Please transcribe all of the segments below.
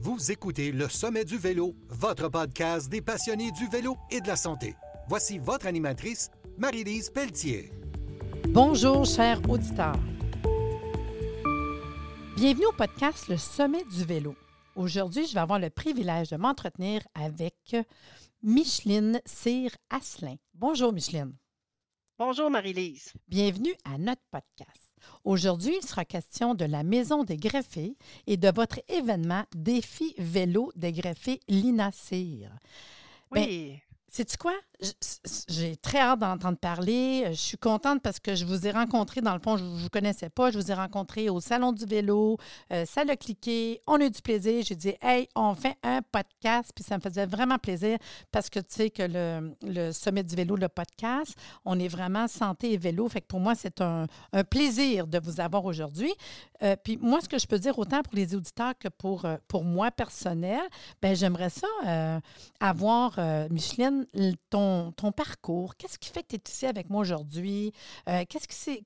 Vous écoutez Le Sommet du Vélo, votre podcast des passionnés du vélo et de la santé. Voici votre animatrice, Marie-Lise Pelletier. Bonjour, chers auditeurs. Bienvenue au podcast Le Sommet du Vélo. Aujourd'hui, je vais avoir le privilège de m'entretenir avec Micheline Cyr-Asselin. Bonjour, Micheline. Bonjour, Marie-Lise. Bienvenue à notre podcast. Aujourd'hui, il sera question de la Maison des greffés et de votre événement Défi vélo des greffés Lina Cyr. Ben, Oui. Sais-tu quoi? J'ai très hâte d'entendre parler. Je suis contente parce que je vous ai rencontré, dans le fond, je ne vous connaissais pas. Je vous ai rencontré au Salon du vélo. Euh, ça l'a cliqué. On a eu du plaisir. J'ai dit, hey, on fait un podcast. Puis ça me faisait vraiment plaisir parce que tu sais que le, le Sommet du vélo, le podcast, on est vraiment santé et vélo. Fait que pour moi, c'est un, un plaisir de vous avoir aujourd'hui. Euh, puis moi, ce que je peux dire autant pour les auditeurs que pour, euh, pour moi personnel, ben j'aimerais ça euh, avoir, euh, Micheline, l- ton, ton parcours? Qu'est-ce qui fait que tu es ici avec moi aujourd'hui? Euh, Qu'est-ce qui c'est.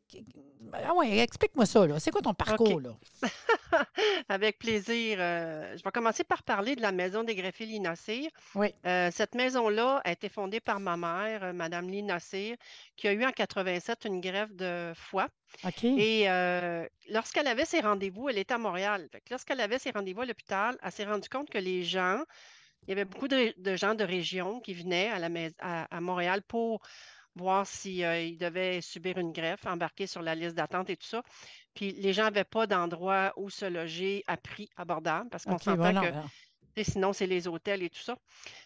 Ah ouais, explique-moi ça, là. C'est quoi ton parcours, là? Avec plaisir. euh, je vais commencer par parler de la maison des greffés Lina Cyr. Oui. Euh, cette maison-là a été fondée par ma mère, Madame Lina Cyr, qui a eu en 87 une greffe de foie. OK. Et euh, lorsqu'elle avait ses rendez-vous, elle était à Montréal. Que lorsqu'elle avait ses rendez-vous à l'hôpital, elle s'est rendue compte que les gens, il y avait beaucoup de, gens de région qui venaient à, la mais- à, à Montréal pour voir s'ils devaient subir une greffe, embarquer sur la liste d'attente et tout ça. Puis les gens n'avaient pas d'endroit où se loger à prix abordable parce qu'on OK, s'entend voilà. que Sinon, c'est les hôtels et tout ça.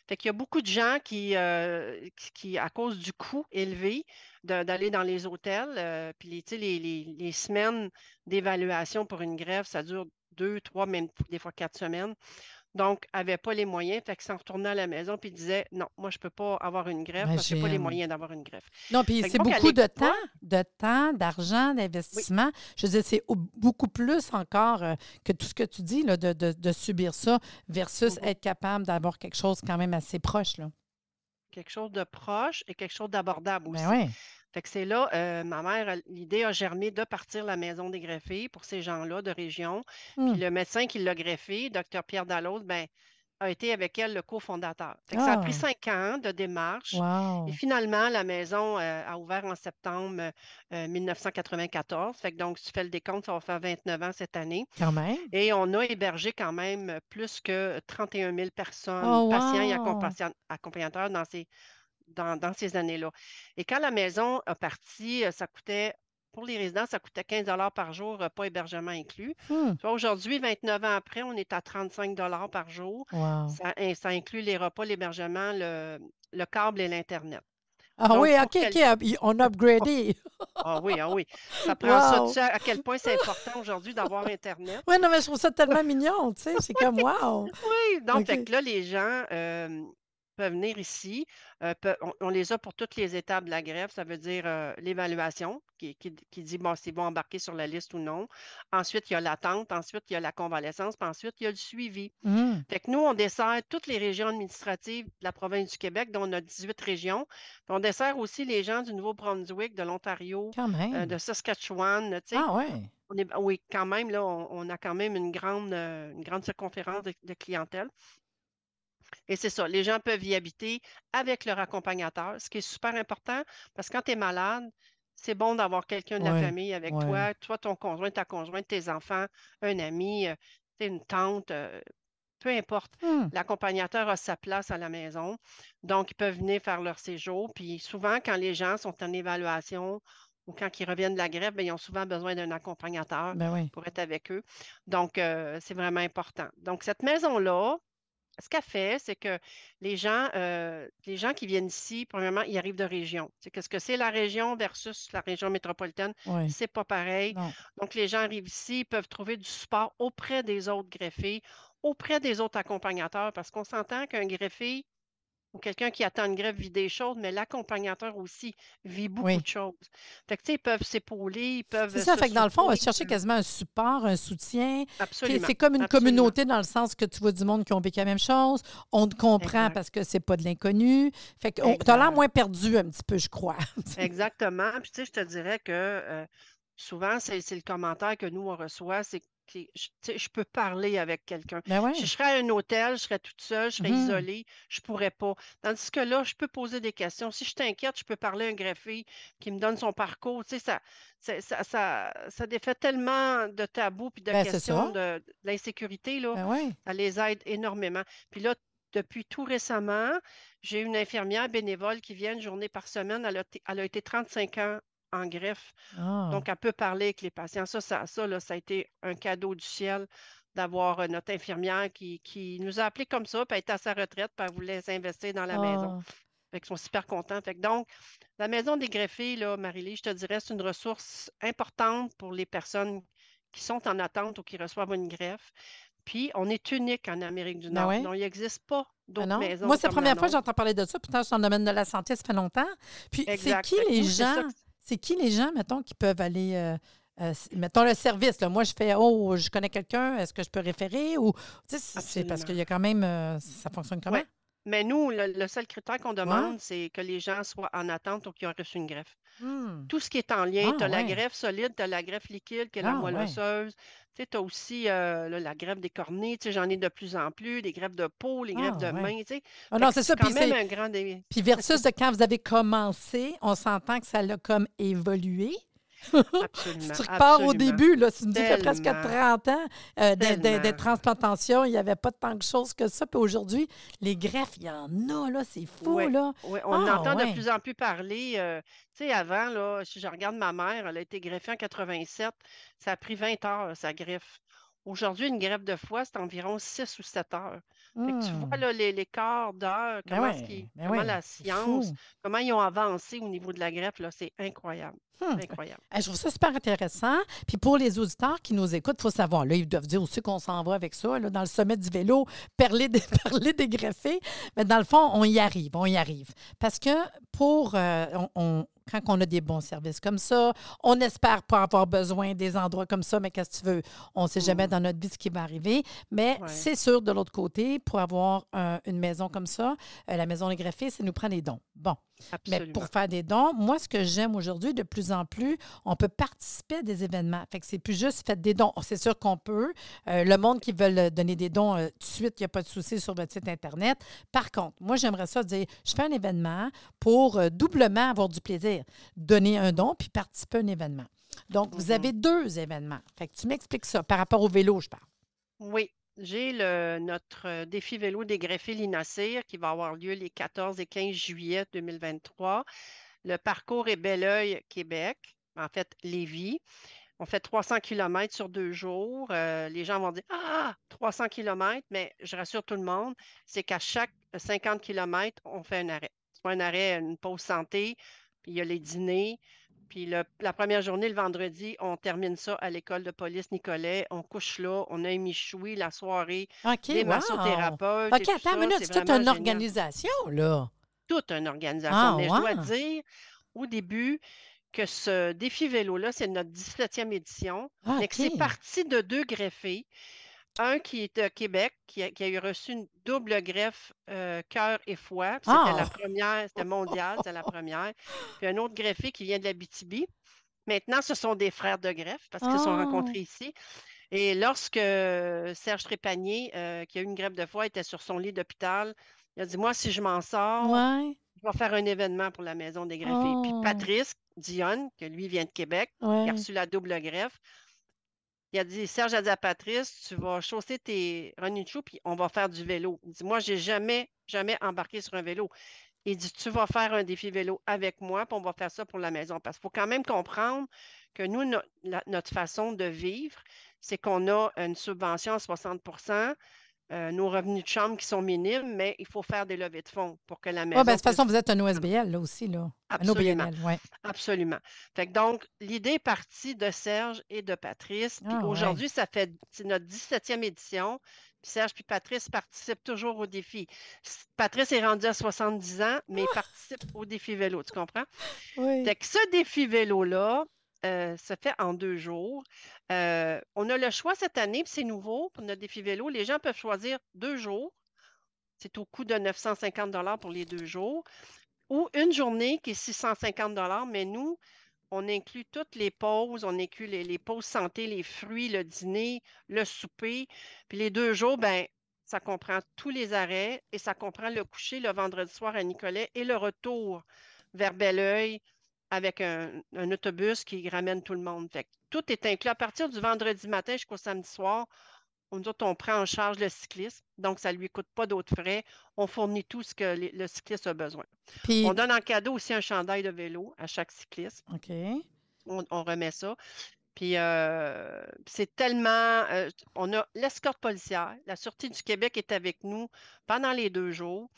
Fait qu'il y a beaucoup de gens qui, euh, qui, qui, à cause du coût élevé d'aller dans les hôtels, euh, puis les, les, les- les semaines d'évaluation pour une grève, ça dure deux, trois, même des fois quatre semaines. Donc, n'avaient pas les moyens, fait qu'ils s'en retournaient à la maison puis disaient non, moi, je ne peux pas avoir une greffe parce que je n'ai pas les moyens d'avoir une greffe. Non, puis c'est beaucoup de temps, de temps, d'argent, d'investissement. Je veux dire, c'est au- beaucoup plus encore euh, que tout ce que tu dis, là, de, de- de subir ça versus Mhm. être capable d'avoir quelque chose quand même assez proche, là. Quelque chose de proche et quelque chose d'abordable aussi. Ben oui. Fait que c'est là, euh, ma mère, l'idée a germé de partir la maison des greffés pour ces gens-là de région. Puis le médecin qui l'a greffé, docteur Pierre Dalloz, ben, a été avec elle le cofondateur. Ça a pris Ah. cinq ans de démarche. Wow. Et finalement, la maison euh, a ouvert en septembre euh, 1994. Fait que donc, si tu fais le décompte, ça va faire 29 ans cette année. Quand même. Et on a hébergé quand même plus que 31 000 personnes, Oh, patients et wow. accompagnateurs dans ces, dans, dans ces années-là. Et quand la maison a parti, euh, ça coûtait, pour les résidents, ça coûtait 15 par jour, repas hébergement inclus. Hmm. Aujourd'hui, 29 ans après, on est à 35 par jour. Wow. Ça, in- ça inclut les repas, l'hébergement, le, le câble et l'Internet. Ah Donc, oui, OK, quel- OK, up- on a upgradé. Ah oui, ah oui. Ça prend ça. Tu sais à quel point c'est important aujourd'hui d'avoir Internet. Oui, non, mais je trouve ça tellement mignon, tu sais. C'est comme wow. Oui, donc fait OK. que là, les gens euh, peuvent venir ici. euh, on, on les a pour toutes les étapes de la grève. Ça veut dire euh, l'évaluation qui, qui- qui dit bon, s'ils vont embarquer sur la liste ou non. Ensuite, il y a l'attente. Ensuite, il y a la convalescence. Puis ensuite, il y a le suivi. Fait que nous, on dessert toutes les régions administratives de la province du Québec, dont on a 18 régions. Puis on dessert aussi les gens du Nouveau-Brunswick, de l'Ontario, euh, de Saskatchewan. ah ouais. On est, oui, quand même, là, on, on a quand même une grande, une grande circonférence de, de clientèle. Et c'est ça, les gens peuvent y habiter avec leur accompagnateur, ce qui est super important parce que quand tu es malade, c'est bon d'avoir quelqu'un de la famille avec ouais. toi, toi, ton conjoint, ta conjointe, tes enfants, un ami, euh, une tante, euh, peu importe. Hmm. L'accompagnateur a sa place à la maison, donc ils peuvent venir faire leur séjour. Puis souvent, quand les gens sont en évaluation ou quand ils reviennent de la grève, ils ont souvent besoin d'un accompagnateur Ben oui. pour être avec eux. Donc, euh, c'est vraiment important. Donc, cette maison-là, ce qu'elle fait, c'est que les gens, euh, les gens qui viennent ici, premièrement, ils arrivent de région. C'est qu'est-ce que c'est la région versus la région métropolitaine? Oui. C'est pas pareil. Non. Donc, les gens arrivent ici, ils peuvent trouver du support auprès des autres greffés, auprès des autres accompagnateurs, parce qu'on s'entend qu'un greffé ou quelqu'un qui attend une greffe vit des choses, mais l'accompagnateur aussi vit beaucoup Oui. de choses. Fait que, tu sais, ils peuvent s'épauler, ils peuvent. C'est ça, fait que dans le fond, on va chercher euh, quasiment un support, un soutien. Absolument. C'est comme une absolument. communauté dans le sens que tu vois du monde qui ont vécu la même chose. On te comprend Exact. parce que c'est pas de l'inconnu. Fait que tu as l'air moins perdu un petit peu, je crois. Exactement. Puis, tu sais, je te dirais que euh, souvent, c'est le commentaire que nous, on reçoit, c'est je, je peux parler avec quelqu'un. Ben je serais à un hôtel, je serais toute seule, je serais Mhm. isolée, je ne pourrais pas. Tandis que là, je peux poser des questions. Si je t'inquiète, je peux parler à un greffier qui me donne son parcours. Tu sais, ça, ça, ça, ça, défait tellement de tabous puis de Ben, questions de, de l'insécurité, là. Ben. Ça les aide énormément. Puis là, depuis tout récemment, j'ai une infirmière bénévole qui vient une journée par semaine. Elle a, elle a été 35 ans en greffe. Ah. Donc, elle peut parler avec les patients. Ça, ça, ça, là, ça a été un cadeau du ciel d'avoir euh, notre infirmière qui, qui nous a appelés comme ça, puis elle était à sa retraite, puis elle voulait s'investir dans la maison. Ah. Fait qu'ils sont super contents. Fait que donc, la maison des greffés, là, Marie-Lie, je te dirais, c'est une ressource importante pour les personnes qui sont en attente ou qui reçoivent une greffe. Puis, on est unique en Amérique du Ben Nord. ouais. Donc, il n'existe pas Ah d'autres maisons. Moi, c'est la première fois que j'entends parler de ça. Pourtant, je suis dans le domaine de la santé, ça fait longtemps. Puis, c'est qui les gens, c'est qui les gens, mettons, qui peuvent aller, euh, euh, mettons, le service. Là? Moi, je fais, oh, je connais quelqu'un, est-ce que je peux référer? Ou, c'est- parce qu'il y a quand même, euh, ça fonctionne comment? Ouais. Mais nous, le, le seul critère qu'on demande, c'est que les gens soient en attente ou qu'ils ont reçu une greffe. Hmm. Tout ce qui est en lien, Ah, tu as la greffe solide, tu as la greffe liquide, qui est la Ah, moelle ouais. osseuse. Tu as aussi euh, là, la greffe des sais, j'en ai de plus en plus, des greffes de peau, les greffes Ah, de main, tu sais. Ah non, c'est ça. quand Puis, même un grand puis versus de quand vous avez commencé, on s'entend que ça l'a comme évolué. Absolument. Si tu repars au début, là, tu me dis qu'il y a presque Tellement. 30 ans euh, des, des- des Tellement. transplantations, il n'y avait pas tant de choses que ça. Puis aujourd'hui, les greffes, il y en a, là, c'est fou, Ouais. là. Oui, on Ah, entend ouais. de plus en plus parler. euh, tu sais, avant, là, si je regarde ma mère, elle a été greffée en 87. Ça a pris 20 heures, sa greffe. Aujourd'hui, une greffe de foie, c'est environ 6 ou 7 heures. Fait que tu vois Hmm. là, les, les quarts d'heure, Ben comment, ouais, est-ce qu'ils- ben comment ouais, la science, comment ils ont avancé au niveau de la greffe, là, c'est incroyable. Hmm. Incroyable. Eh, Je trouve ça super intéressant. Puis pour les auditeurs qui nous écoutent, il faut savoir, là, ils doivent dire aussi qu'on s'en va avec ça, là, dans le sommet du vélo, parler des, parler des greffés. Mais dans le fond, on y arrive, on y arrive. Parce que pour, euh, on, on- quand on a des bons services comme ça, on espère pas avoir besoin des endroits comme ça, mais qu'est-ce que tu veux? On ne sait jamais Mm. dans notre vie ce qui va arriver. Mais Ouais. c'est sûr, de l'autre côté, pour avoir un- une maison comme ça, euh, la maison des greffés, ça nous prend des dons. Bon. Mais pour faire des dons, moi, ce que j'aime aujourd'hui, de plus en plus, on peut participer à des événements. Fait que c'est plus juste faites des dons. C'est sûr qu'on peut. Euh, le monde qui veut donner des dons euh, tout de suite, il n'y a pas de souci sur votre site Internet. Par contre, moi, j'aimerais ça dire, je fais un événement pour euh, doublement avoir du plaisir. Donner un don puis participer à un événement. Donc, vous Mhm. avez deux événements. Fait que tu m'expliques ça par rapport au vélo, je parle. Oui, j'ai notre défi vélo des greffés Linacir qui va avoir lieu les 14 et 15 juillet 2023. Le parcours est Belleuil, Québec, en fait, Lévis. On fait 300 km sur deux jours. Euh, les gens vont dire Ah, 300 km, mais je rassure tout le monde, c'est qu'à chaque 50 km, on fait un arrêt. Pas un arrêt, une pause santé, puis il y a les dîners. Puis le- la première journée, le vendredi, on termine ça à l'école de police Nicolet. On couche là, on a un michoui la soirée, OK, des wow. massothérapeutes. OK, attends une minute. c'est toute une génial. organisation, là. Toute une organisation. Ah, Mais je dois dire au début que ce défi vélo-là, c'est notre 17e édition. Ah, Mais que c'est parti de deux greffés. Un qui est de Québec, qui a, qui a eu reçu une double greffe euh, cœur et foie. C'était la Ah! première, c'était mondial, c'était la première. Puis un autre greffé qui vient de l'Abitibi. Maintenant, ce sont des frères de greffe parce qu'ils se sont Ah! rencontrés ici. Et lorsque euh, Serge Trépanier, euh, qui a eu une greffe de foie, était sur son lit d'hôpital, il a dit Moi, si je m'en sors, Ouais, je vais faire un événement pour la maison des greffés. Puis Oh! Patrice Dionne, que lui vient de Québec, qui a reçu la double greffe. Il a dit, Serge a dit à Patrice, tu vas chausser tes running shoes, puis on va faire du vélo. Il dit, moi, j'ai jamais, jamais embarqué sur un vélo. Il dit, tu vas faire un défi vélo avec moi, puis on va faire ça pour la maison. Parce qu'il faut quand même comprendre que nous, notre façon de vivre, c'est qu'on a une subvention à 60 euh, nos revenus de chambre qui sont minimes, mais il faut faire des levées de fonds pour que la maison. Oui, ben, de toute façon, vous êtes un OSBL, là aussi, là. Un Absolument. OBNL, oui. Absolument. Fait que donc, l'idée est partie de Serge et de Patrice. Puis Ah, ouais. aujourd'hui, ça fait c'est notre 17e édition. Puis Serge puis Patrice participent toujours au défi. Patrice est rendu à 70 ans, mais il participe au défi vélo, tu comprends? Oui. Fait que ce défi vélo-là euh, se fait en deux jours. Euh, on a le choix cette année, c'est nouveau pour notre défi vélo. Les gens peuvent choisir deux jours. C'est au coût de 950 pour les deux jours. Ou une journée qui est 650 mais nous, on inclut toutes les pauses, on inclut les, les pauses santé, les fruits, le dîner, le souper. Puis les deux jours, ben, ça comprend tous les arrêts et ça comprend le coucher le vendredi soir à Nicolet et le retour vers Belleuil avec un, un autobus qui ramène tout le monde. Fait que tout est inclus. À partir du vendredi matin jusqu'au samedi soir, on, nous autres, on prend en charge le cycliste, donc ça ne lui coûte pas d'autres frais. On fournit tout ce que les- le cycliste a besoin. Puis, On donne en cadeau aussi un chandail de vélo à chaque cycliste. OK. On, on remet ça. Puis euh, c'est tellement. euh, on a l'escorte policière. La Sûreté du Québec est avec nous pendant les deux jours.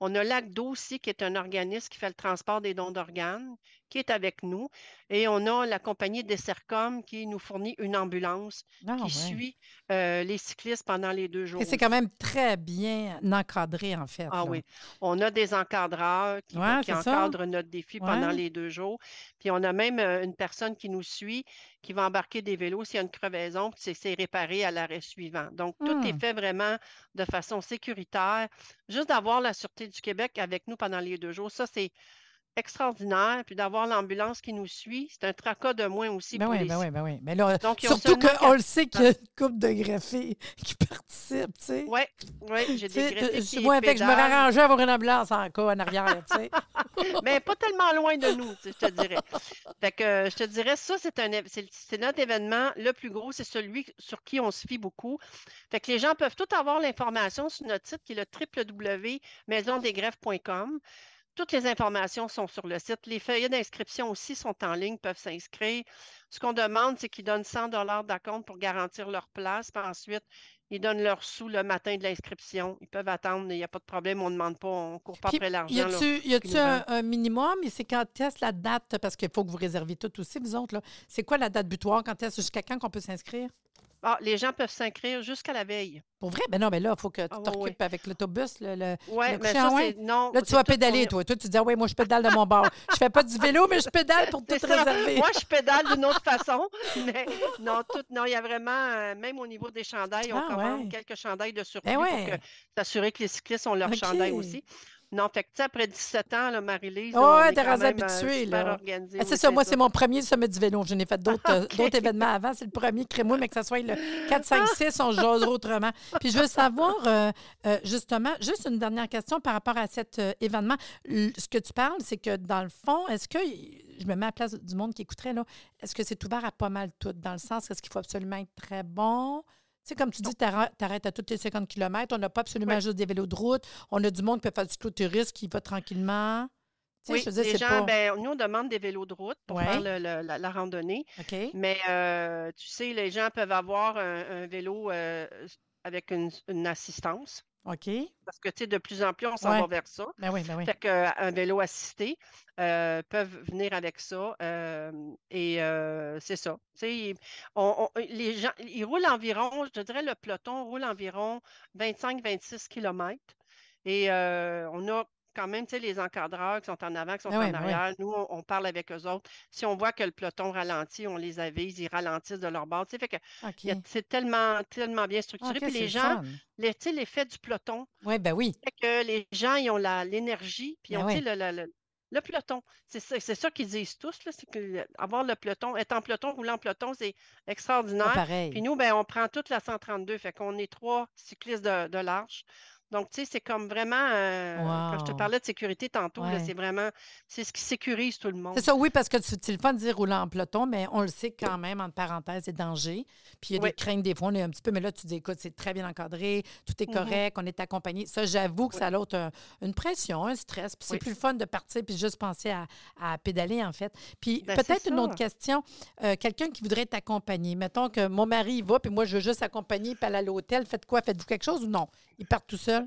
On a l'ACDO aussi, qui est un organisme qui fait le transport des dons d'organes, qui est avec nous. Et on a la compagnie Dessercom qui nous fournit une ambulance Ah, qui ouais. suit euh, les cyclistes pendant les deux jours. Et c'est quand même très bien encadré, en fait. Ah là. oui. On a des encadreurs qui, Ouais, qui c'est ça. encadrent notre défi pendant les deux jours. Puis on a même euh, une personne qui nous suit, qui va embarquer des vélos s'il y a une crevaison, puis c'est réparé à l'arrêt suivant. Donc, tout est Hmm. fait vraiment de façon sécuritaire. Juste d'avoir la Sûreté du Québec avec nous pendant les deux jours, ça, c'est extraordinaire. Puis d'avoir l'ambulance qui nous suit, c'est un tracas de moins aussi Ben pour oui, les ben oui, ben oui. Mais là, Donc, surtout qu'on le sait qu'il y a une couple de greffés qui participent, tu sais. Oui, oui, j'ai des greffés moi, avec, je me pédalent. arrangeais à avoir une ambulance en cas en arrière, tu sais. mais pas tellement loin de nous, je te dirais. Fait que euh, je te dirais, ça, c'est un éve- c'est c'est notre événement le plus gros, c'est celui sur qui on se fie beaucoup. Fait que les gens peuvent tout avoir l'information sur notre site qui est le www.maisondesgreffes.com. Toutes les informations sont sur le site. Les feuillets d'inscription aussi sont en ligne, peuvent s'inscrire. Ce qu'on demande, c'est qu'ils donnent 100 d'acompte pour garantir leur place. Puis ensuite, ils donnent leurs sous le matin de l'inscription. Ils peuvent attendre, il n'y a pas de problème, on ne demande pas, on ne court pas Puis, après l'argent. y nous un, un minimum? Et c'est quand est-ce la date? Parce qu'il faut que vous réserviez tout aussi, vous autres. là. C'est quoi la date butoir? Quand est-ce jusqu'à quand qu'on peut s'inscrire? Ah, les gens peuvent s'inscrire jusqu'à la veille. Pour vrai? Ben non, mais là, il faut que tu Ah, ouais, t'occupes avec l'autobus. Le, le- Oui, Le mais ça. Non. Là, tu vas pédaler, toi. Toi, tu dis, ah ouais, moi, je pédale de mon bord. Je fais pas du vélo, mais je pédale pour tout réserver. Moi, je pédale d'une autre façon. Mais non, tout, non, il y a vraiment, euh, même au niveau des chandails, on Ah, commande ouais. quelques chandails de surplus Ben pour ouais. que- s'assurer que les cyclistes ont leur OK. chandail aussi. Non, fait que, tu sais, après 17 ans, Marie-Lise, on ouais, t'es euh, habituée, là. Ah, c'est ça, moi, c'est mon premier sommet du vélo. Je n'ai fait d'autres euh, d'autres événements avant. C'est le premier crémeux, mais que ça soit le 4, 5, 6, on jasera autrement. Puis je veux savoir, euh, euh, justement, juste une dernière question par rapport à cet euh, événement. L- Ce que tu parles, c'est que dans le fond, est-ce que, je me mets à la place du monde qui écouterait, là, est-ce que c'est ouvert à pas mal tout? Dans le sens, est-ce qu'il faut absolument être très bon? Tu sais, comme tu dis, t'arrêtes t'arrêtes à tous les 50 km. On n'a pas absolument juste des vélos de route. On a du monde qui peut faire du clôturisme, qui va tranquillement. Tu sais, Oui, je veux dire, les c'est gens, pas... ben, nous, on demande des vélos de route pour Ouais. faire le- le- la, la randonnée. Mais euh, tu sais, les gens peuvent avoir un, un vélo euh, avec une, une assistance. OK. Parce que, tu sais, de plus en plus, on s'en Ouais. va vers ça. Ben oui, ben oui. Fait qu'un vélo assisté euh, peuvent venir avec ça. euh, et euh, c'est ça. Tu sais, ils- on- on- les gens, ils roulent environ, je te dirais, le peloton roule environ 25-26 km. Et euh, on a quand même, tu sais, les encadreurs qui sont en avant, qui sont Ben en ben arrière. Nous, on, on parle avec eux autres. Si on voit que le peloton ralentit, on les avise, ils ralentissent de leur bord. Tu sais, fait que c'est tellement, tellement bien structuré. OK, Puis les le gens, les- tu sais, l'effet du peloton, Oui, ben oui. fait que les gens, ils ont l'énergie, puis ils Ben ont, le, le- le- le peloton. C'est ça, qu'ils disent tous, là, c'est que le- avoir le peloton, être en peloton, rouler en peloton, c'est extraordinaire. Puis nous, ben, on prend toute la 132, fait qu'on est trois cyclistes de, de large. Donc, tu sais, c'est comme vraiment, euh, quand je te parlais de sécurité tantôt, Ouais. c'est vraiment, c'est ce qui sécurise tout le monde. C'est ça, oui, parce que c'est le fun de dire rouler en peloton, mais on le sait quand même, entre parenthèses, c'est danger. Puis il y a Oui. des craintes, des fois, on est un petit peu, mais là, tu dis, écoute, c'est très bien encadré, tout est Mhm. correct, on est accompagné. Ça, j'avoue que Oui. ça a l'autre un- une pression, un stress. Puis c'est Oui. plus le fun de partir puis juste penser à, à pédaler, en fait. Puis Ben, peut-être une autre question. Euh, Quelqu'un qui voudrait t'accompagner. Mettons que mon mari y va, puis moi, je veux juste accompagner, puis aller à l'hôtel. Faites quoi? Faites-vous quelque chose ou non? Ils partent tout seuls?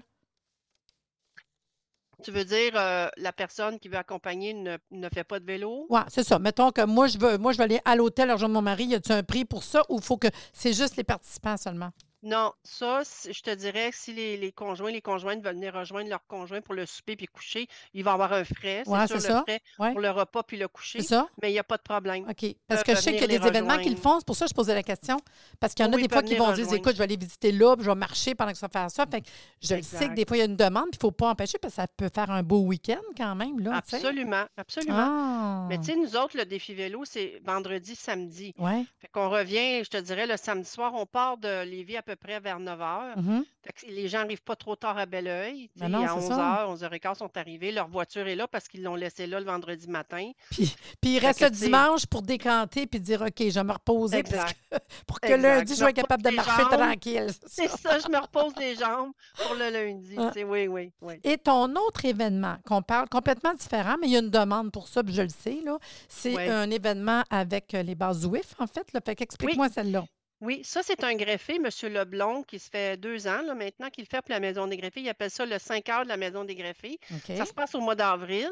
Tu veux dire, euh, la personne qui veut accompagner ne, ne fait pas de vélo? Oui, c'est ça. Mettons que moi, je veux, moi, je veux aller à l'hôtel rejoindre mon mari. Y a-t-il un prix pour ça ou faut que c'est juste les participants seulement? Non, ça, c- je te dirais que si les, les conjoints, les conjointes veulent venir rejoindre leur conjoint pour le souper puis coucher, il va avoir un frais. C'est Ouais, sûr, c'est le ça. frais Ouais. pour le repas puis le C'est coucher, ça? mais il n'y a pas de problème. OK. Parce que je sais qu'il y a des événements qui le rejoindre. font. C'est pour ça que je posais la question. Parce qu'il y en a oui, des fois peuvent qui venir vont dire rejoindre. écoute, je vais aller visiter là, puis je vais marcher pendant que ça va faire ça. Fait que je le sais que Exact. des fois, il y a une demande, puis il ne faut pas empêcher parce que ça peut faire un beau week-end quand même. Là, tu sais. Absolument, absolument. Ah. Mais tu sais, nous autres, le défi vélo, c'est vendredi, samedi. Ouais. Fait qu'on revient, je te dirais, le samedi soir, on part de Lévis à peu près vers 9 h. Mhm. Que les gens n'arrivent pas trop tard à Belleuil. Ben non, à c'est 11 ça. h, 11h15 sont arrivés. Leur voiture est là parce qu'ils l'ont laissée là le vendredi matin. Puis, puis il Fait reste que, le dimanche pour décanter puis dire OK, je vais me reposer parce Exact. que- pour que Exact. lundi, je sois capable de marcher jambes. tranquille. c'est ça. je me repose les jambes pour le lundi. Ah. Oui, oui, oui. Et ton autre événement, qu'on parle complètement différent, mais il y a une demande pour ça, puis je le sais, là, c'est un événement avec euh, les bases WIF, en fait. Là. Fait qu'explique-moi celle-là. Oui, ça, c'est un greffé, M. Leblond, qui se fait deux ans là, maintenant qu'il fait pour la Maison des greffés. Il appelle ça le 5 heures de la Maison des greffés. OK. Ça se passe au mois d'avril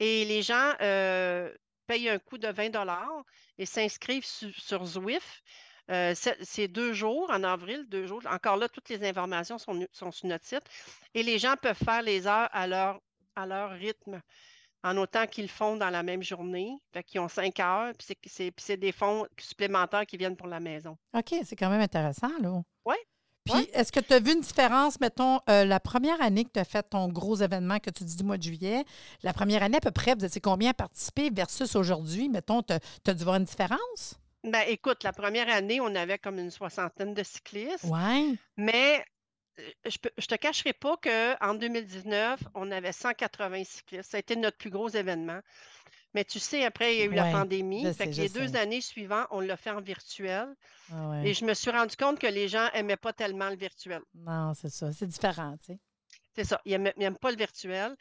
et les gens euh, payent un coût de 20 et s'inscrivent su- sur Zwift. Euh, c'est c'est deux jours en avril, deux jours. Encore là, toutes les informations sont, sur notre site. Et les gens peuvent faire les heures à leur, à leur rythme, en autant qu'ils le font dans la même journée. Fait qu'ils ont cinq heures, puis c'est- des fonds supplémentaires qui viennent pour la maison. OK, c'est quand même intéressant, là. Ouais, Puis, ouais. est-ce que tu as vu une différence, mettons, euh, la première année que tu as fait ton gros événement que tu dis du mois de juillet, la première année à peu près, vous étiez combien à participer versus aujourd'hui? Mettons, tu as dû voir une différence? Ben, écoute, la première année, on avait comme une soixantaine de cyclistes. Ouais. Mais je ne te cacherai pas qu'en 2019, on avait 180 cyclistes. Ça a été notre plus gros événement. Mais tu sais, après, il y a eu la pandémie. Fait sais, que les deux années suivantes, on l'a fait en virtuel. Ah ouais. Et je me suis rendu compte que les gens n'aimaient pas tellement le virtuel. Non, c'est ça. C'est différent, tu sais. C'est ça, ils n'aiment pas le virtuel.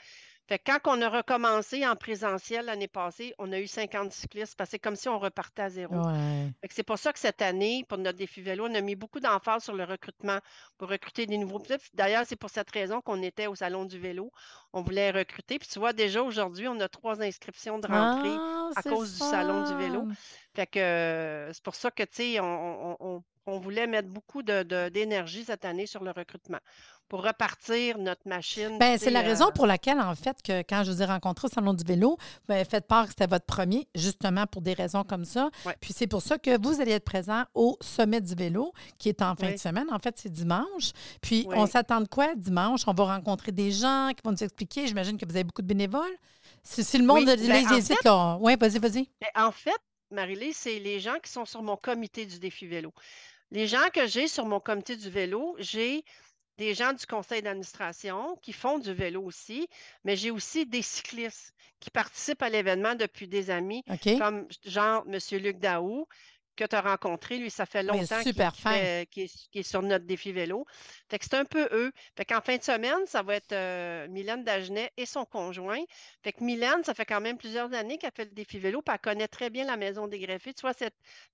Fait que quand on a recommencé en présentiel l'année passée, on a eu 50 cyclistes parce que c'est comme si on repartait à zéro. Ouais. C'est pour ça que cette année, pour notre défi vélo, on a mis beaucoup d'emphase sur le recrutement pour recruter des nouveaux. D'ailleurs, c'est pour cette raison qu'on était au Salon du vélo. On voulait recruter. Puis tu vois, déjà aujourd'hui, on a trois inscriptions de rentrée Ah, à cause du Salon du vélo. Fait que euh, c'est pour ça que, tu sais, on, on- on- on voulait mettre beaucoup de- de- d'énergie cette année sur le recrutement pour repartir notre machine. Ben, tu c'est la sais, raison euh, pour laquelle, en fait, que quand je vous ai rencontré au Salon du vélo, vous m'avez fait part que c'était votre premier, justement pour des raisons comme ça. Ouais. Puis c'est pour ça que vous allez être présent au Sommet du vélo, qui est en fin Oui. de semaine. En fait, c'est dimanche. Puis Oui. on s'attend de quoi dimanche? On va rencontrer des gens qui vont nous expliquer. J'imagine que vous avez beaucoup de bénévoles. Si, le monde Oui, les ben, en là. Vas-y, vas-y. Ben, en fait, Marie-Lise, c'est les gens qui sont sur mon comité du défi vélo. Les gens que j'ai sur mon comité du vélo, j'ai des gens du conseil d'administration qui font du vélo aussi, mais j'ai aussi des cyclistes qui participent à l'événement depuis des OK. comme genre M. Luc Daou, que tu as rencontré. Lui, ça fait longtemps qu'il est, sur notre défi vélo. Fait que c'est un peu eux. Fait qu'en fin de semaine, ça va être euh, Mylène Dagenet et son conjoint. Fait que Mylène, ça fait quand même plusieurs années qu'elle fait le défi vélo, puis elle connaît très bien la maison des greffés. Tu vois,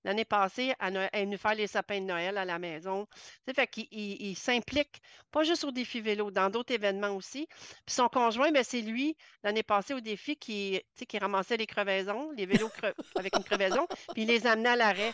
l'année passée, elle, a- elle est venue faire les sapins de Noël à la maison. Tu sais, fait qu'il il- il s'implique, pas juste au défi vélo, dans d'autres événements aussi. Puis son conjoint, ben, c'est lui, l'année passée au défi, qui, qui ramassait les crevaisons, les vélos cre- avec une crevaison, puis il les amenait à l'arrêt.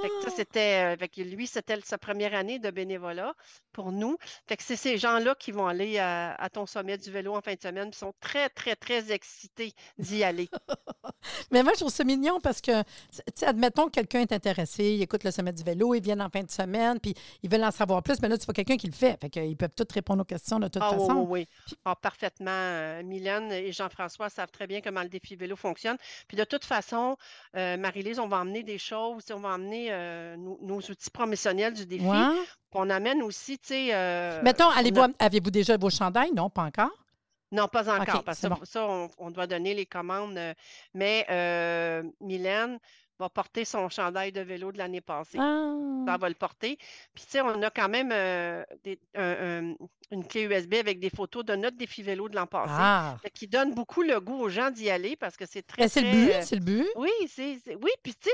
Fait que ça, Ah! c'était, euh, fait que lui, c'était sa première année de bénévolat pour nous. Fait que c'est ces gens-là qui vont aller à, à ton sommet du vélo en fin de semaine, puis sont très, très, très excités d'y aller. Mais moi, je trouve ça mignon parce que, tu sais, admettons que quelqu'un est intéressé, il écoute le sommet du vélo, ils viennent en fin de semaine, puis ils veulent en savoir plus, mais là, tu vois quelqu'un qui le fait. Fait qu'ils peuvent tous répondre aux questions de toute Ah façon. oui, oui. Ah, parfaitement. Euh, Mylène et Jean-François savent très bien comment le défi vélo fonctionne. Puis de toute façon, euh, Marie-Lise, on va emmener des choses, on va emmener euh, nos, nos outils promotionnels du défi. Ouais. On amène aussi, tu sais... euh, Mettons, allez-vous, avez-vous déjà vos chandails? Non, pas encore? Non, pas encore, parce que bon. ça, on, on doit donner les commandes. euh, Mais euh, Mylène va porter son chandail de vélo de l'année passée. Ah. Ça va le porter. Puis, tu sais, on a quand même euh, des- une clé USB avec des photos de notre défi vélo de l'an passé. Ah. Fait Qui donne beaucoup le goût aux gens d'y aller parce que c'est très, Ben, c'est le très, but, euh, c'est le but. oui, c'est, oui, puis tu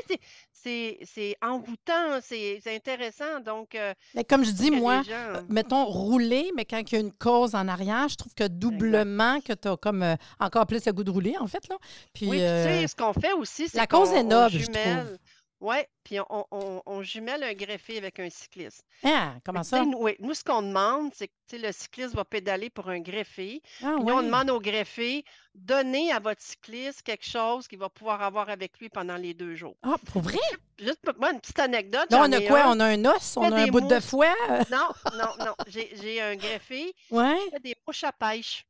sais, c'est- envoûtant, c'est, intéressant. Donc, euh, Mais comme je dis, moi, gens- euh, mettons, rouler, mais quand il y a une cause en arrière, je trouve que doublement que tu as comme encore plus le goût de rouler, en fait. Là. Puis, oui, tu sais, ce qu'on fait aussi, c'est la cause est noble, je jumelle-. Oui, puis on, on, on jumelle un greffé avec un cycliste. Ah, comment ça? nous, oui, nous, ce qu'on demande, c'est que le cycliste va pédaler pour un greffé. Ah, Puis nous, on oui. demande au greffé, donnez à votre cycliste quelque chose qu'il va pouvoir avoir avec lui pendant les deux jours. Ah, pour vrai? Juste pour moi, une petite anecdote, Là, on a quoi? un. On a un os, on a un bout de foie? Non, non, non. J'ai un greffé Ouais, qui fait des mouches à pêche.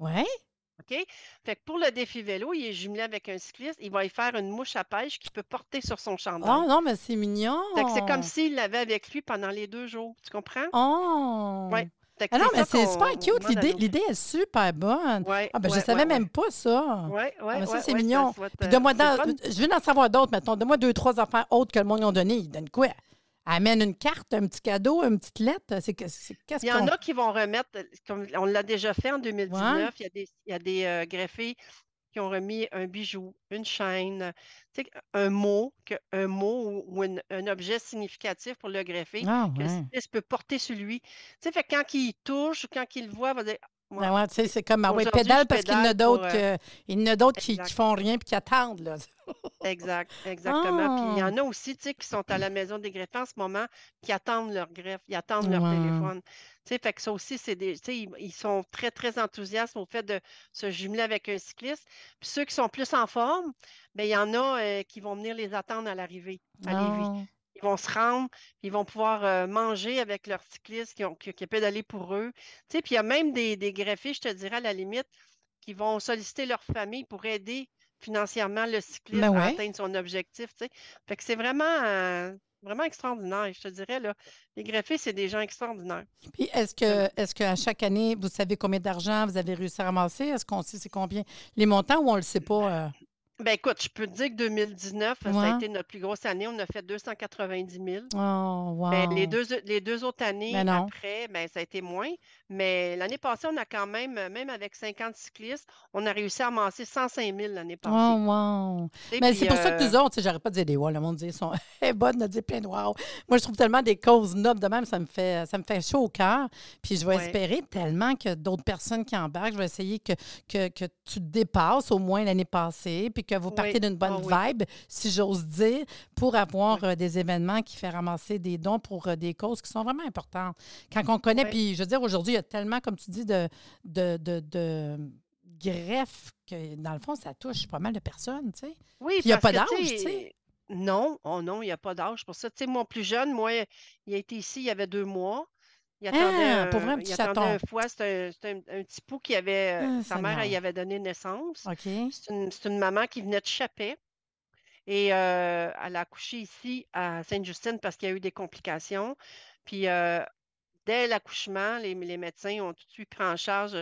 ouais. OK? Fait que pour le défi vélo, il est jumelé avec un cycliste. Il va y faire une mouche à pêche qu'il peut porter sur son Oh chandail. non, mais c'est mignon. Fait que c'est comme s'il l'avait avec lui pendant les deux jours. Tu comprends? Oh! Ouais. Fait que Ah non, mais c'est super cute. L'idée, l'idée est super bonne. Ouais, Ah, ben, je ouais, savais ouais, même pas ça. Ouais, Ah, ouais, mais ça, c'est ça mignon. Puis euh, donne-moi dans- fun. je veux en savoir d'autres, mettons. Donne-moi deux, trois affaires autres que le monde a donné. Ils donnent quoi? Amène une carte, un petit cadeau, une petite lettre. C'est Il y en a qui vont remettre, comme on l'a déjà fait en Ouais. 2019, il y a des, il y a des euh, greffés qui ont remis un bijou, une chaîne, un mot, que, un mot ou, ou une- un objet significatif pour le greffé Ah, ouais. peut porter sur lui. Fait quand il touche ou quand il le voit, il va dire Ouais, Ben ouais, c'est comme, ah ouais, pédale parce qu'il y en a pédale pour, d'autres euh, y en a d'autres qui, qui font rien puis qui attendent, là. Exact, exactement. Puis il y Ah! en a aussi, qui sont à la maison des greffes en ce moment, qui attendent leur greffe, ils attendent leur téléphone. Tu sais, fait que ça aussi, c'est des, ils, ils sont très, très enthousiastes au fait de se jumeler avec un cycliste. Puis ceux qui sont plus en forme, bien, il y en a euh, qui vont venir les attendre à l'arrivée, à Lévis. Ils vont se rendre, ils vont pouvoir euh, manger avec leur cycliste qui, ont, qui, qui pédalé pour eux. Tu sais, puis il y a même des, des greffés, je te dirais, à la limite, qui vont solliciter leur famille pour aider financièrement le cycliste Ben à atteindre son objectif. Tu sais. Fait que c'est vraiment, euh, vraiment extraordinaire. Je te dirais, là, les greffés, c'est des gens extraordinaires. Puis est-ce que est-ce qu'à chaque année, vous savez combien d'argent vous avez réussi à ramasser? Est-ce qu'on sait c'est combien les montants ou on le sait pas? euh? Ben écoute, je peux te dire que 2019, ça a été notre plus grosse année. On a fait 290 000. Oh, Ben, les, wow. deux, les deux autres années Ben après, ben, ça a été moins. Mais l'année passée, on a quand même, même avec 50 cyclistes, on a réussi à amasser 105 000 l'année passée. Oh, wow. Mais c'est pour ça que euh, nous autres, tu sais, j'arrête pas de dire des wow, le monde dit, ils sont elle est bonne de dire plein de wow. Moi, je trouve tellement des causes nobles de même, ça me fait, ça me fait chaud au cœur. Puis je vais Ouais. espérer tellement que d'autres personnes qui embarquent, je vais essayer que, que, que tu te dépasses au moins l'année passée, puis que vous partez Oui. d'une bonne Ah oui. vibe, si j'ose dire, pour avoir euh, des événements qui font ramasser des dons pour euh, des causes qui sont vraiment importantes. Quand on connaît, puis je veux dire, aujourd'hui, il y a tellement, comme tu dis, de, de, de, de greffes que, dans le fond, ça touche pas mal de personnes, tu sais. Oui, Puis il y a pas que, d'âge, tu sais. Non, oh non, il n'y a pas d'âge pour ça. Tu sais, mon plus jeune, moi, il a été ici, il y avait deux mois. Il attendait Ah, pour vrai, un un, petit il attendait un foie. C'était un, un- un petit pou qui avait. euh, Ah, sa mère, elle y avait donné naissance. C'est une, maman qui venait de Chapet. Et euh, elle a accouché ici à Sainte-Justine parce qu'il y a eu des complications. Puis euh, dès l'accouchement, les, les médecins ont tout de suite pris en charge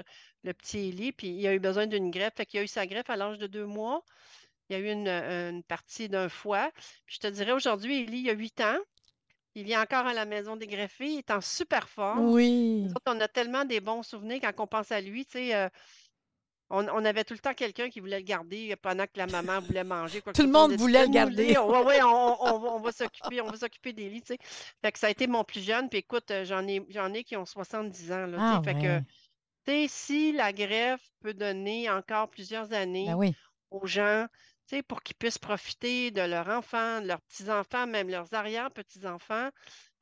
le petit Élie. Puis il a eu besoin d'une greffe. Fait qu'il a eu sa greffe à l'âge de deux mois. Il y a eu une, une partie d'un foie. Puis je te dirais aujourd'hui, Élie, il a huit ans. Il vient encore à la maison des greffés. Il est en super forme. Oui. Nous autres, on a tellement des bons souvenirs quand on pense à lui. Tu sais, euh, on, on avait tout le temps quelqu'un qui voulait le garder pendant que la maman voulait manger. quoi Tout le monde voulait le garder. Oui, oui, on, on va, on va s'occuper, on va s'occuper tu sais. Fait que ça a été mon plus jeune. Puis écoute, euh, j'en ai, j'en ai qui ont 70 ans, là. Ah, Fait ouais. si la greffe peut donner encore plusieurs Ben années oui. aux gens, pour qu'ils puissent profiter de leurs enfants, de leurs petits-enfants, même leurs arrière-petits-enfants.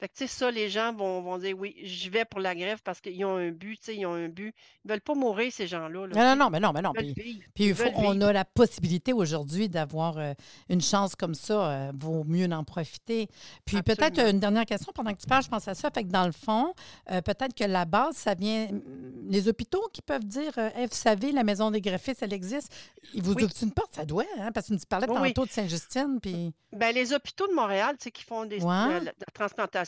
Fait que, tu sais, ça, les gens vont, vont dire oui, j'y vais pour la greffe parce qu'ils ont un but, tu sais, ils ont un but. Ils veulent pas mourir, ces gens-là. là, Non, non, non, mais non, mais non. Puis, puis faut, on a la possibilité aujourd'hui d'avoir euh, une chance comme ça. euh, vaut mieux en profiter. Puis peut-être une dernière question pendant que tu parles, je pense à ça. Fait que dans le fond, euh, peut-être que la base, ça vient. Les hôpitaux qui peuvent dire euh, Hey, vous savez, la maison des greffistes, elle existe. Ils vous Oui. ouvrent une porte, ça doit, hein? Parce que tu parlais Oui, oui. tantôt de Saint-Justine, puis. Ben, les hôpitaux de Montréal, tu sais, qui font des, Ouais. de, la- de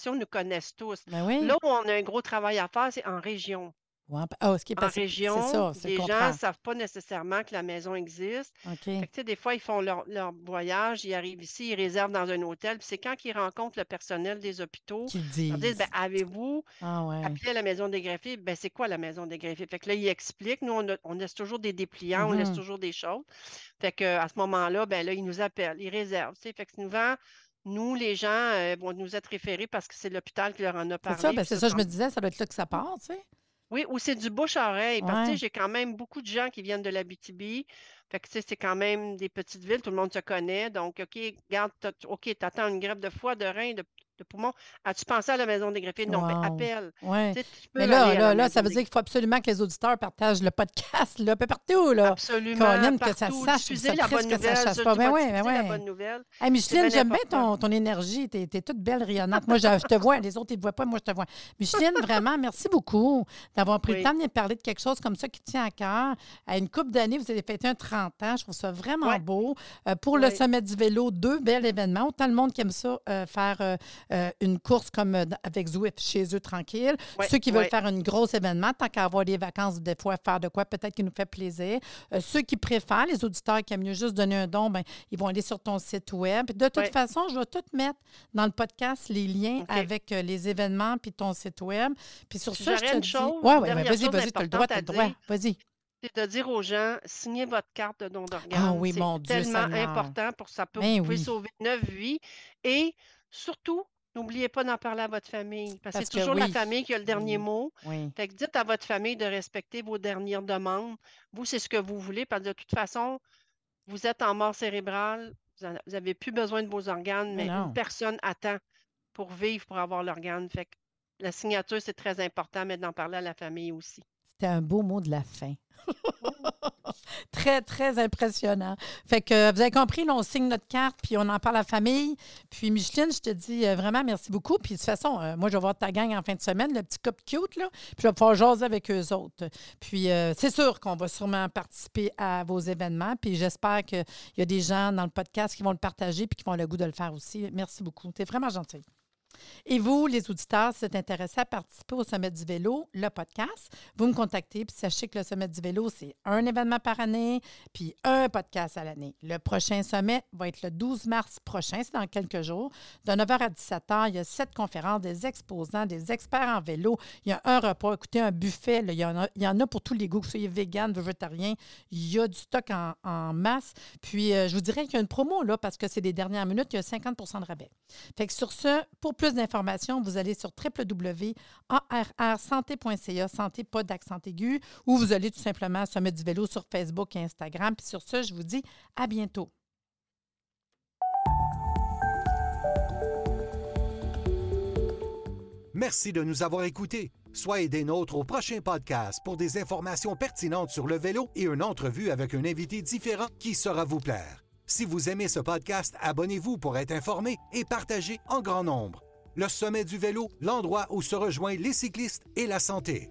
nous connaissent tous. Ben oui. Là où on a un gros travail à faire, c'est en région. Ouais. Ah, ce qui est En passé. Région, ça, les le gens ne savent pas nécessairement que la maison existe. Que, des fois, ils font leur, leur voyage, ils arrivent ici, ils réservent dans un hôtel. Puis c'est quand ils rencontrent le personnel des hôpitaux, ils disent disent. ben, Avez-vous Ah, ouais. appelé à la maison des greffés Ben, c'est quoi la maison des greffés Fait que là, ils expliquent. Nous, on, a- on laisse toujours des dépliants, on laisse Mhm. toujours des choses. Fait que à ce moment-là, ben là, ils nous appellent, ils réservent. Fait que souvent, nous, les gens euh, vont nous être référés parce que c'est l'hôpital qui leur en a C'est parlé. ça, ben c'est ça, ça, je me disais, ça doit être là que ça part, tu sais. oui, ou c'est du bouche à oreille. Parce que j'ai quand même beaucoup de gens qui viennent de l'Abitibi Fait que, tu sais, c'est quand même des petites villes, tout le monde se connaît. Donc, OK, garde, OK, t'attends une greffe de foie, de rein, de de poumon. As-tu pensé à la maison des greffiers? Non, mais appelle. Ouais. Mais là, là, là ça veut dire qu'il faut absolument que les auditeurs partagent le podcast là, un peu partout. Là. Absolument. Partout. que ça sache. Diffuser la bonne nouvelle. Ça sache pas. Mais oui, mais oui. la bonne nouvelle. Hey, Micheline, j'aime bien ton, ton énergie. Tu es, toute belle, rayonnante. Moi, je, te vois. Les autres, ils ne te voient pas. Moi, je te vois. Micheline, vraiment, merci beaucoup d'avoir pris le temps de parler de quelque chose comme ça qui tient à cœur. À une couple d'années, vous avez fêté un 30 ans. Je trouve ça vraiment beau. Euh, pour le sommet du vélo, deux bels événements. Autant le monde qui aime ça, euh, faire euh, euh, une course comme euh, avec Zwift chez eux tranquille. ceux qui veulent faire un gros événement, tant qu'à avoir des vacances, des fois faire de quoi peut-être qui nous fait plaisir. Euh, ceux qui préfèrent, les auditeurs qui aiment mieux juste donner un don, ben, ils vont aller sur ton site web. De toute façon, je vais tout mettre dans le podcast les liens avec les événements puis ton site web. Puis sur ça, je te dis. Oui, oui, vas-y, vas-y, tu as le droit, tu as le droit. Vas-y c'est de dire aux gens, signez votre carte de don d'organes. Ah oui, mon Dieu. C'est tellement important pour ça peut ben sauver neuf vies. Et surtout, N'oubliez pas d'en parler à votre famille, parce, que c'est toujours la famille qui a le dernier mot. Fait que dites à votre famille de respecter vos dernières demandes. Vous, c'est ce que vous voulez, parce que de toute façon, vous êtes en mort cérébrale, vous n'avez plus besoin de vos organes, mais, une personne attend pour vivre, pour avoir l'organe. Fait que la signature, c'est très important, mais d'en parler à la famille aussi. C'était un beau mot de la fin. Très, très impressionnant. Fait que vous avez compris, on signe notre carte, puis on en parle à la famille. Puis Micheline, je te dis euh, vraiment merci beaucoup. Puis de toute façon, euh, moi, je vais voir ta gang en fin de semaine, le petit couple cute, là. Puis je vais pouvoir jaser avec eux autres. Puis euh, c'est sûr qu'on va sûrement participer à vos événements. Puis j'espère qu'il y a des gens dans le podcast qui vont le partager puis qui vont le goût de le faire aussi. Merci beaucoup. Tu es vraiment gentil. Et vous, les auditeurs, si vous êtes intéressés à participer au Sommet du vélo, le podcast, vous me contactez. Puis sachez que le Sommet du vélo, c'est un événement par année, puis un podcast à l'année. Le prochain sommet va être le 12 mars prochain, c'est dans quelques jours. De 9h à 17h, il y a sept conférences, des exposants, des experts en vélo. Il y a un repas, écoutez, un buffet. il, y en a, pour tous les goûts, que vous soyez vegan, végétarien. Il y a du stock en, masse. Puis, euh, je vous dirais qu'il y a une promo, là, parce que c'est des dernières minutes, il y a 50% de rabais. Fait que sur ce, pour plus d'informations, vous allez sur www.arrsanté.ca, santé pas d'accent aigu, ou vous allez tout simplement Sommet du vélo sur Facebook et Instagram. Puis sur ce, je vous dis à bientôt. Merci de nous avoir écoutés. Soyez des nôtres au prochain podcast pour des informations pertinentes sur le vélo et une entrevue avec un invité différent qui saura vous plaire. Si vous aimez ce podcast, abonnez-vous pour être informé et partagez en grand nombre. Le sommet du vélo, l'endroit où se rejoignent les cyclistes et la santé.